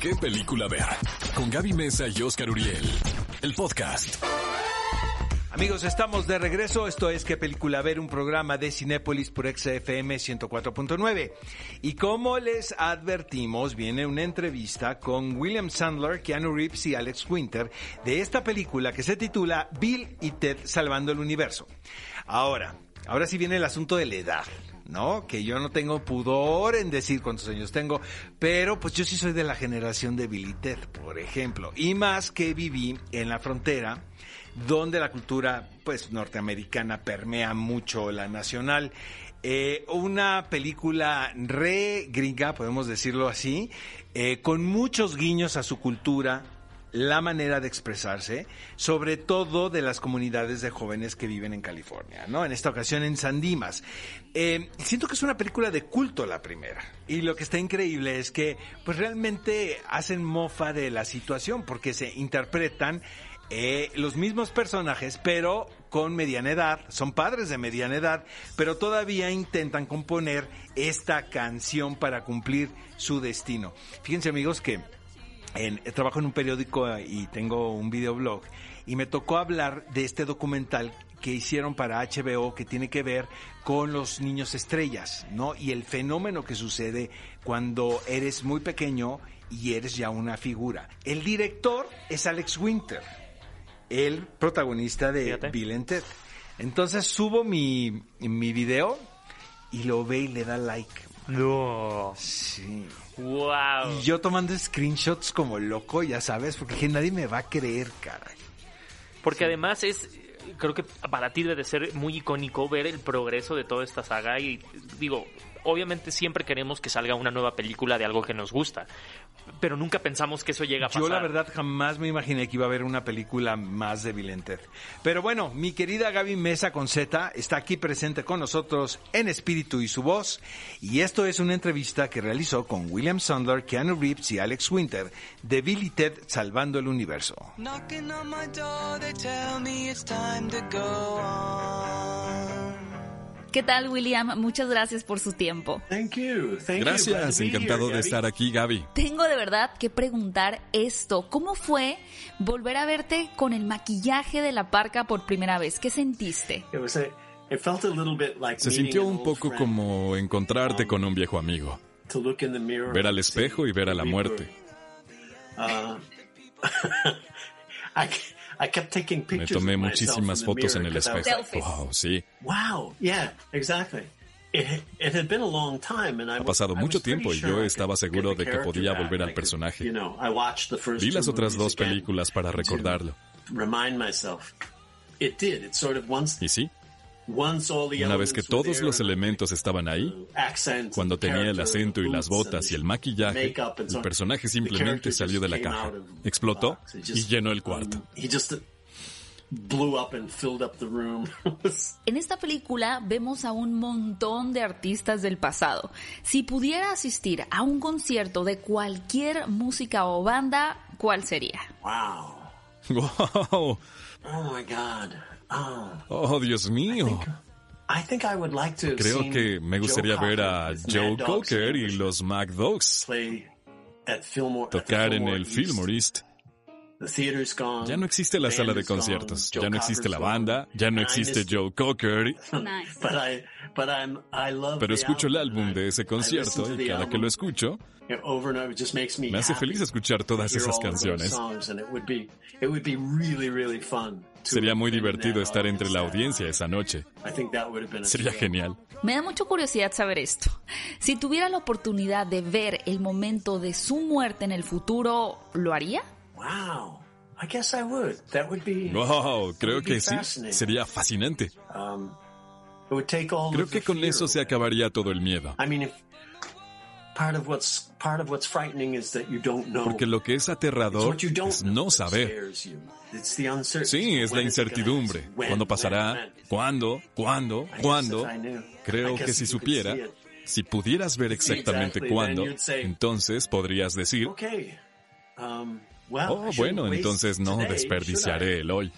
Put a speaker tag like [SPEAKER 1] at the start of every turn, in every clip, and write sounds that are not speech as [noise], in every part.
[SPEAKER 1] qué película ver. Con Gaby Mesa y Oscar Uriel. El podcast.
[SPEAKER 2] Amigos, estamos de regreso. Esto es ¿Qué película ver? Un programa de Cinépolis por XFM 104.9. Y como les advertimos, viene una entrevista con William Sandler, Keanu Reeves y Alex Winter de esta película que se titula Bill y Ted Salvando el Universo. Ahora, ahora sí viene el asunto de la edad. ¿No? Que yo no tengo pudor en decir cuántos años tengo, pero pues yo sí soy de la generación de Ted, por ejemplo, y más que viví en la frontera, donde la cultura pues norteamericana permea mucho la nacional. Eh, una película re gringa, podemos decirlo así, eh, con muchos guiños a su cultura, la manera de expresarse, sobre todo de las comunidades de jóvenes que viven en California, ¿no? En esta ocasión en San Dimas. Eh, siento que es una película de culto la primera. Y lo que está increíble es que, pues realmente hacen mofa de la situación, porque se interpretan eh, los mismos personajes, pero con mediana edad, son padres de mediana edad, pero todavía intentan componer esta canción para cumplir su destino. Fíjense amigos que en, trabajo en un periódico y tengo un videoblog y me tocó hablar de este documental que hicieron para HBO que tiene que ver con los niños estrellas, ¿no? Y el fenómeno que sucede cuando eres muy pequeño y eres ya una figura. El director es Alex Winter, el protagonista de Bill and Ted. Entonces subo mi, mi video y lo ve y le da like.
[SPEAKER 3] No.
[SPEAKER 2] Sí.
[SPEAKER 3] Wow.
[SPEAKER 2] Y yo tomando screenshots como loco, ya sabes, porque dije, nadie me va a creer, caray.
[SPEAKER 3] Porque además es, creo que para ti debe de ser muy icónico ver el progreso de toda esta saga y digo, obviamente siempre queremos que salga una nueva película de algo que nos gusta, pero nunca pensamos que eso llega a pasar.
[SPEAKER 2] Yo la verdad jamás me imaginé que iba a haber una película más de Bill Ted. Pero bueno, mi querida Gaby Mesa con Z está aquí presente con nosotros en espíritu y su voz. Y esto es una entrevista que realizó con William Sandler, Keanu Reeves y Alex Winter de Bill y Ted Salvando el Universo.
[SPEAKER 4] Knocking on my door, they tell me it's time to go on.
[SPEAKER 5] ¿Qué tal, William? Muchas gracias por su tiempo.
[SPEAKER 6] Thank you. Thank you. Glad
[SPEAKER 1] Gracias, encantado
[SPEAKER 6] here,
[SPEAKER 1] de estar aquí, Gaby.
[SPEAKER 5] Tengo de verdad que preguntar esto. ¿Cómo fue volver a verte con el maquillaje de la parca por primera vez? ¿Qué sentiste?
[SPEAKER 1] Se sintió un poco como encontrarte con un viejo amigo.
[SPEAKER 6] To look in the mirror
[SPEAKER 1] Ver al espejo y ver a la muerte. [laughs]
[SPEAKER 6] I, kept taking
[SPEAKER 1] Me
[SPEAKER 6] pictures
[SPEAKER 1] tomé
[SPEAKER 6] of myself
[SPEAKER 1] muchísimas fotos en el espejo. Wow, sí.
[SPEAKER 6] Wow, yeah, exactly. It, it had been a long time and I
[SPEAKER 1] Ha pasado mucho tiempo y yo estaba seguro de que podía volver al personaje. Vi las otras dos películas para recordarlo. Y sí, una vez que todos los elementos estaban ahí, cuando tenía el acento y
[SPEAKER 6] the
[SPEAKER 1] las
[SPEAKER 6] boots,
[SPEAKER 1] botas
[SPEAKER 6] and
[SPEAKER 1] y el maquillaje, el
[SPEAKER 6] on,
[SPEAKER 1] personaje
[SPEAKER 6] the
[SPEAKER 1] simplemente salió de la caja, explotó y llenó el cuarto.
[SPEAKER 6] um, room. [laughs]
[SPEAKER 5] En esta película vemos a un montón de artistas del pasado. Si pudiera asistir a un concierto de cualquier música o banda, ¿cuál sería?
[SPEAKER 6] wow. [laughs]
[SPEAKER 1] ¡Wow!
[SPEAKER 6] Oh my God. Oh.
[SPEAKER 1] ¡Oh, Dios mío!
[SPEAKER 6] I think I would like to have
[SPEAKER 1] Creo que me gustaría
[SPEAKER 6] Joe
[SPEAKER 1] ver a Joe Cocker y los Mac Dogs tocar en el. Fillmore East.
[SPEAKER 6] The theater's gone.
[SPEAKER 1] Ya no existe la sala de conciertos, ya no existe la banda, ya no existe Joe Cocker,
[SPEAKER 5] Nice.
[SPEAKER 6] But I, but I'm, I love
[SPEAKER 1] pero escucho el álbum de ese concierto
[SPEAKER 6] to
[SPEAKER 1] y cada que lo escucho
[SPEAKER 6] me
[SPEAKER 1] hace feliz escuchar
[SPEAKER 6] to
[SPEAKER 1] todas esas canciones. Sería muy divertido estar entre la audiencia esa noche.
[SPEAKER 6] I think that would have been a
[SPEAKER 1] Sería genial.
[SPEAKER 5] Me da mucha curiosidad saber esto. Si tuviera la oportunidad de ver el momento de su muerte en el futuro, ¿lo haría?
[SPEAKER 6] Wow. I guess I would. That would be.
[SPEAKER 1] Wow, creo
[SPEAKER 6] would be
[SPEAKER 1] que sí. Sería fascinante.
[SPEAKER 6] Um, it would take all
[SPEAKER 1] Creo que con eso se acabaría todo el miedo.
[SPEAKER 6] I mean, if part of what's part of what's frightening is that you don't know.
[SPEAKER 1] Porque lo que es aterrador es no saber. Sí, es la incertidumbre. ¿Cuándo
[SPEAKER 6] when,
[SPEAKER 1] pasará?
[SPEAKER 6] when?
[SPEAKER 1] ¿Cuándo? ¿Cuándo? ¿Cuándo? Creo que si supiera, si pudieras ver exactamente cuándo, entonces podrías decir,
[SPEAKER 6] Okay. Um,
[SPEAKER 1] oh, bueno, entonces no
[SPEAKER 6] today,
[SPEAKER 1] desperdiciaré el hoy.
[SPEAKER 6] should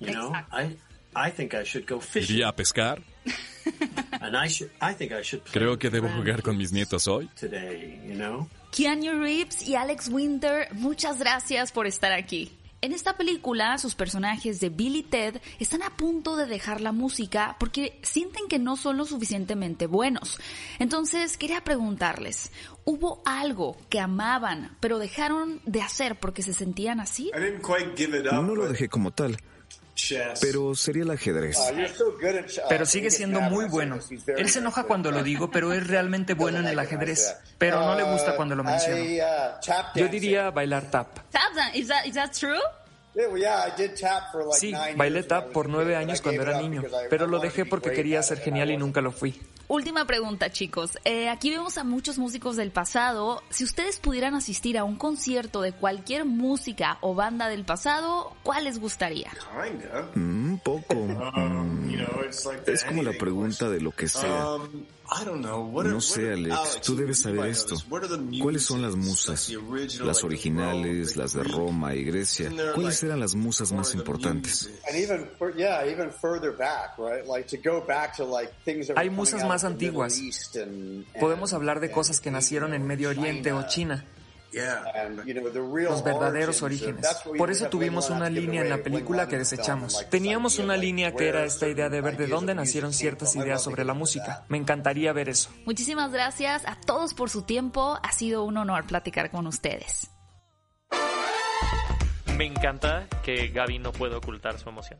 [SPEAKER 6] I? You know, I, I think I should go fishing.
[SPEAKER 1] Iría a pescar.
[SPEAKER 6] And I should, I think I should play
[SPEAKER 1] Creo que debo jugar con mis nietos hoy.
[SPEAKER 6] Today, you know?
[SPEAKER 5] Keanu Reeves y Alex Winter, muchas gracias por estar aquí. En esta película, sus personajes de Bill y Ted están a punto de dejar la música porque sienten que no son lo suficientemente buenos. Entonces, quería preguntarles, ¿hubo algo que amaban pero dejaron de hacer porque se sentían así?
[SPEAKER 7] No lo dejé como tal, pero sería el ajedrez.
[SPEAKER 8] Pero sigue siendo muy bueno. Él se enoja cuando lo digo, pero es realmente bueno en el ajedrez. Pero no le gusta cuando lo menciono. Yo diría bailar tap.
[SPEAKER 5] Tap is that, is that true?
[SPEAKER 8] Sí, bailé tap por nueve años cuando era niño, pero lo dejé porque quería ser genial y nunca lo fui.
[SPEAKER 5] Última pregunta, chicos. Eh, aquí vemos a muchos músicos del pasado. Si ustedes pudieran asistir a un concierto de cualquier música o banda del pasado, ¿cuál les gustaría?
[SPEAKER 7] Un poco. Mm, es como la pregunta de lo que sea. No sé, Alex, tú debes saber esto. ¿Cuáles son las musas? Las originales, las de Roma y Grecia. ¿Cuáles eran las musas más importantes?
[SPEAKER 8] Hay musas más antiguas. Podemos hablar de cosas que nacieron en Medio Oriente o China. Los verdaderos orígenes. Por eso tuvimos una línea en la película que desechamos. Teníamos una línea que era esta idea de ver de dónde nacieron ciertas ideas sobre la música. Me encantaría ver eso.
[SPEAKER 5] Muchísimas gracias a todos por su tiempo. Ha sido un honor platicar con ustedes.
[SPEAKER 3] Me encanta que Gaby no puede ocultar su emoción.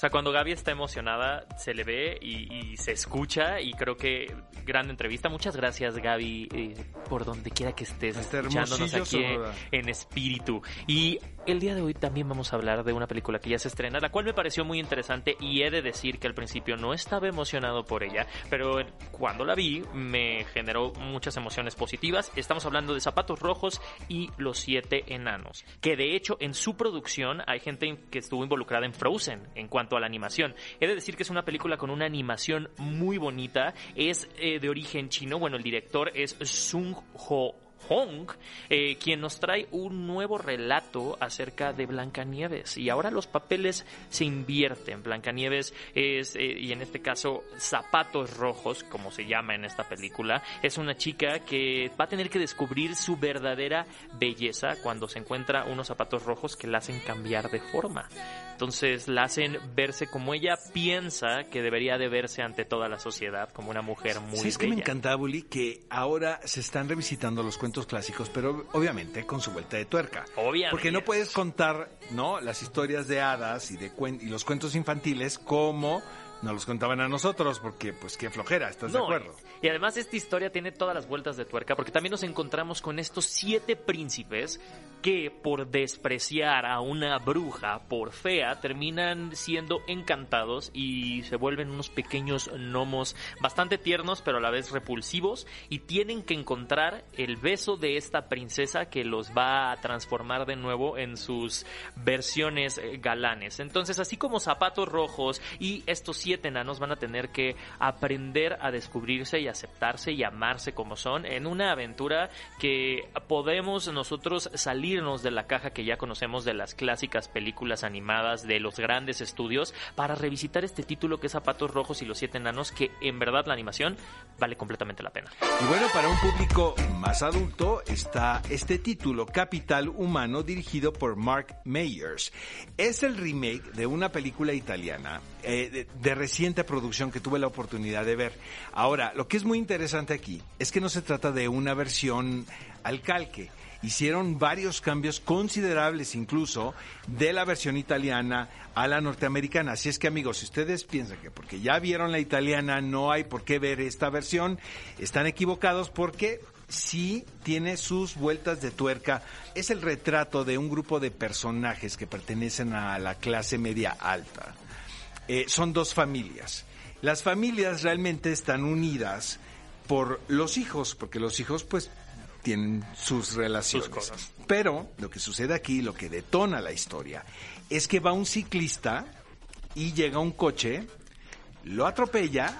[SPEAKER 3] O sea, cuando Gaby está emocionada, se le ve y, y se escucha y creo que gran entrevista. Muchas gracias, Gaby, eh, por donde quiera que estés escuchándonos
[SPEAKER 2] hermosillo
[SPEAKER 3] aquí
[SPEAKER 2] boda.
[SPEAKER 3] en espíritu. Y el día de hoy también vamos a hablar de una película que ya se estrena, la cual me pareció muy interesante y he de decir que al principio no estaba emocionado por ella, pero cuando la vi me generó muchas emociones positivas. Estamos hablando de Zapatos Rojos y Los Siete Enanos, que de hecho en su producción hay gente que estuvo involucrada en Frozen en cuanto a la animación. He de decir que es una película con una animación muy bonita, es eh, de origen chino, bueno, el director es Sung Ho Hong, eh, quien nos trae un nuevo relato acerca de Blancanieves. Y ahora los papeles se invierten. Blancanieves es, eh, y en este caso, Zapatos Rojos, como se llama en esta película, es una chica que va a tener que descubrir su verdadera belleza cuando se encuentra unos zapatos rojos que la hacen cambiar de forma. Entonces la hacen verse como ella piensa que debería de verse ante toda la sociedad, como una mujer muy
[SPEAKER 2] Sí, es que me
[SPEAKER 3] bella.
[SPEAKER 2] encanta, Bully, que ahora se están revisitando los cuentos clásicos, pero obviamente con su vuelta de tuerca.
[SPEAKER 3] Obviamente.
[SPEAKER 2] Porque no puedes contar, ¿no? Las historias de hadas y de cuen- y los cuentos infantiles como nos los contaban a nosotros, porque pues qué flojera, ¿estás de acuerdo?
[SPEAKER 3] Y además esta historia tiene todas las vueltas de tuerca porque también nos encontramos con estos siete príncipes que por despreciar a una bruja por fea terminan siendo encantados y se vuelven unos pequeños gnomos bastante tiernos pero a la vez repulsivos y tienen que encontrar el beso de esta princesa que los va a transformar de nuevo en sus versiones eh, galanes. Entonces así como zapatos rojos y estos siete enanos van a tener que aprender a descubrirse y aceptarse y amarse como son en una aventura que podemos nosotros salirnos de la caja que ya conocemos de las clásicas películas animadas de los grandes estudios para revisitar este título que es Zapatos Rojos y los Siete Enanos que en verdad la animación vale completamente la pena.
[SPEAKER 2] Y bueno, para un público más adulto está este título, Capital Humano, dirigido por Mark Meyers. Es el remake de una película italiana eh, de, de reciente producción que tuve la oportunidad de ver. Ahora, lo que es muy interesante aquí es que no se trata de una versión al calque. Hicieron varios cambios considerables incluso de la versión italiana a la norteamericana. Así es que amigos, si ustedes piensan que porque ya vieron la italiana no hay por qué ver esta versión, están equivocados porque sí tiene sus vueltas de tuerca. Es el retrato de un grupo de personajes que pertenecen a la clase media alta. Eh, son dos familias. Las familias realmente están unidas por los hijos, porque los hijos pues tienen sus relaciones.
[SPEAKER 3] cosas.
[SPEAKER 2] Pero lo que sucede aquí, lo que detona la historia, es que va un ciclista y llega un coche, lo atropella,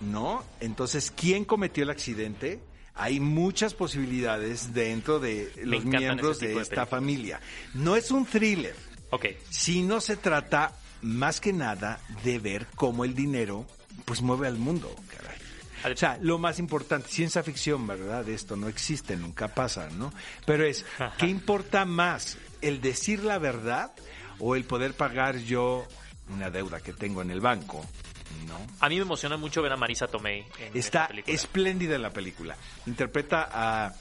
[SPEAKER 2] ¿no? Entonces, ¿quién cometió el accidente? Hay muchas posibilidades dentro de los miembros de esta familia. No es un thriller,
[SPEAKER 3] Ok,
[SPEAKER 2] sino se trata más que nada de ver cómo el dinero pues mueve al mundo, caray. O sea, lo más importante, ciencia ficción, ¿verdad? Esto no existe, nunca pasa, ¿no? Pero es, ¿qué importa más? ¿El decir la verdad o el poder pagar yo una deuda que tengo en el banco? ¿no?
[SPEAKER 3] A mí me emociona mucho ver a Marisa Tomei en
[SPEAKER 2] Está espléndida en la película. Interpreta a...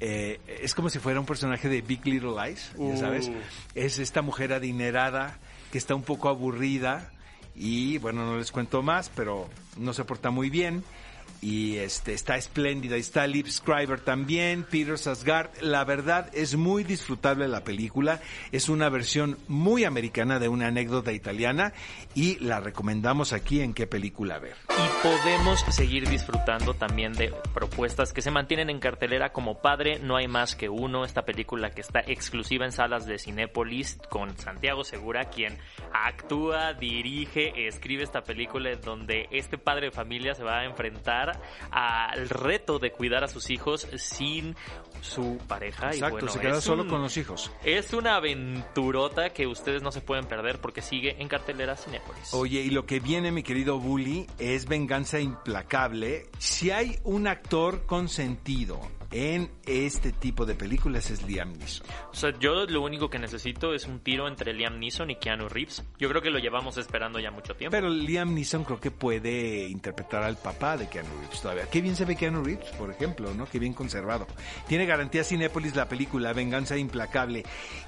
[SPEAKER 2] eh, es como si fuera un personaje de Big Little Lies, ya
[SPEAKER 3] Uh.
[SPEAKER 2] sabes. Es esta mujer adinerada que está un poco aburrida y, bueno, no les cuento más, pero no se porta muy bien. Y este está espléndida. Está Liv Schreiber también, Peter Sasgard. La verdad es muy disfrutable la película. Es una versión muy americana de una anécdota italiana y la recomendamos aquí en qué película ver.
[SPEAKER 3] Y podemos seguir disfrutando también de propuestas que se mantienen en cartelera como Padre, no hay más que uno, esta película que está exclusiva en salas de Cinépolis con Santiago Segura, quien actúa, dirige, escribe esta película donde este padre de familia se va a enfrentar al reto de cuidar a sus hijos sin su pareja. y
[SPEAKER 2] Exacto,
[SPEAKER 3] bueno,
[SPEAKER 2] se queda solo
[SPEAKER 3] un-
[SPEAKER 2] con los hijos.
[SPEAKER 3] Es una aventurota que ustedes no se pueden perder porque sigue en cartelera Cinépolis.
[SPEAKER 2] Oye, y lo que viene, mi querido Bully, es venganza implacable. Si hay un actor consentido en este tipo de películas es Liam Neeson.
[SPEAKER 3] O sea, yo lo único que necesito es un tiro entre Liam Neeson y Keanu Reeves. Yo creo que lo llevamos esperando ya mucho tiempo.
[SPEAKER 2] Pero Liam Neeson creo que puede interpretar al papá de Keanu Reeves todavía. Qué bien se ve Keanu Reeves, por ejemplo, ¿no? Qué bien conservado. Tiene garantía Cinépolis la película Venganza Implacable.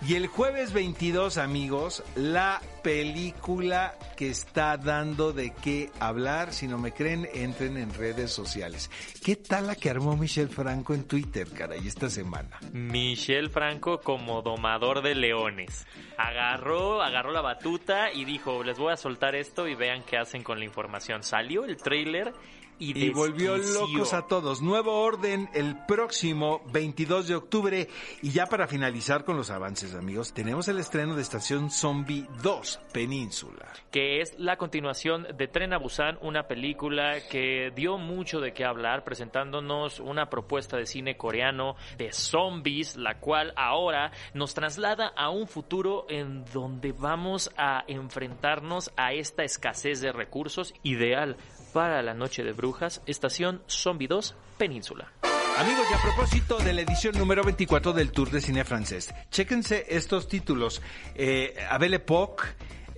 [SPEAKER 2] Y el jueves 22, amigos, la película que está dando de qué hablar. Si no me creen, entren en redes sociales. ¿Qué tal la que armó Michelle Franco en Twitter, caray, esta semana?
[SPEAKER 3] Michel Franco como domador de leones. Agarró, agarró la batuta y dijo, les voy a soltar esto y vean qué hacen con la información. Salió el tráiler y,
[SPEAKER 2] Y volvió locos a todos. Nuevo orden el próximo 22 de octubre. Y ya para finalizar con los avances, amigos, tenemos el estreno de Estación Zombie 2, Península.
[SPEAKER 3] que es la continuación de Tren a Busan, una película que dio mucho de qué hablar, presentándonos una propuesta de cine coreano de zombies, la cual ahora nos traslada a un futuro en donde vamos a enfrentarnos a esta escasez de recursos ideal para la noche de brujas, estación Zombie 2, Península.
[SPEAKER 2] Amigos, y a propósito de la edición número 24 del Tour de Cine Francés, chéquense estos títulos. Eh, Abel Époque,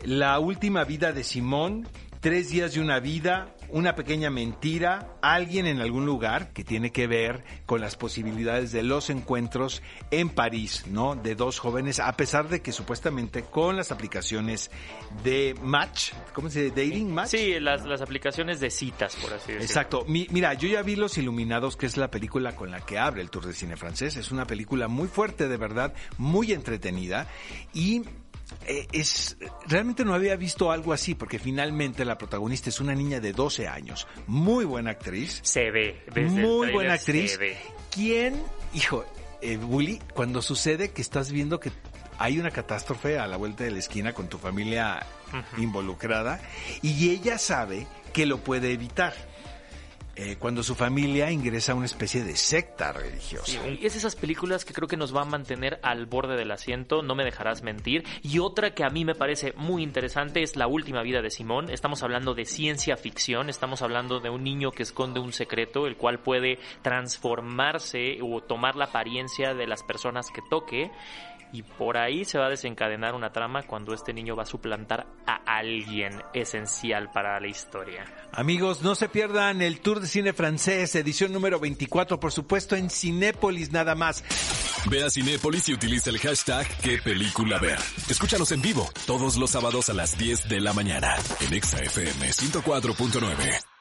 [SPEAKER 2] La última vida de Simón, Tres días de una vida, Una pequeña mentira, Alguien en algún lugar, que tiene que ver con las posibilidades de los encuentros en París, ¿no? De dos jóvenes, a pesar de que supuestamente con las aplicaciones de match, ¿cómo se dice? Dating match.
[SPEAKER 3] Sí, las, las aplicaciones de citas, por así decirlo.
[SPEAKER 2] Exacto. Mi- mira, yo ya vi Los Iluminados, que es la película con la que abre el Tour de Cine francés. Es una película muy fuerte, de verdad, muy entretenida. Y eh, es realmente no había visto algo así, porque finalmente la protagonista es una niña de 12 años. Muy buena actriz.
[SPEAKER 3] Se ve, desde
[SPEAKER 2] Muy buena
[SPEAKER 3] se
[SPEAKER 2] actriz.
[SPEAKER 3] ve.
[SPEAKER 2] ¿Quién, hijo, eh, Bully, cuando sucede que estás viendo que hay una catástrofe a la vuelta de la esquina con tu familia involucrada y ella sabe que lo puede evitar? Eh, cuando su familia ingresa a una especie de secta religiosa.
[SPEAKER 3] Y es esas películas que creo que nos va a mantener al borde del asiento, no me dejarás mentir. Y otra que a mí me parece muy interesante es La última vida de Simón. Estamos hablando de ciencia ficción, estamos hablando de un niño que esconde un secreto, el cual puede transformarse o tomar la apariencia de las personas que toque. Y por ahí se va a desencadenar una trama cuando este niño va a suplantar a alguien esencial para la historia.
[SPEAKER 2] Amigos, no se pierdan el Tour de Cine Francés, edición número 24, por supuesto, en Cinépolis nada más.
[SPEAKER 1] Ve a Cinépolis y utiliza el hashtag qué película ver. Escúchanos en vivo todos los sábados a las 10 de la mañana en Exa FM 104.9.